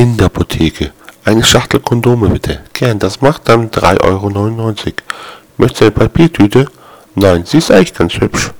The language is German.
In der Apotheke. Eine Schachtel Kondome bitte. Gern, das macht dann 3,99 Euro. Möchtest du eine Papiertüte? Nein, sie ist eigentlich ganz hübsch.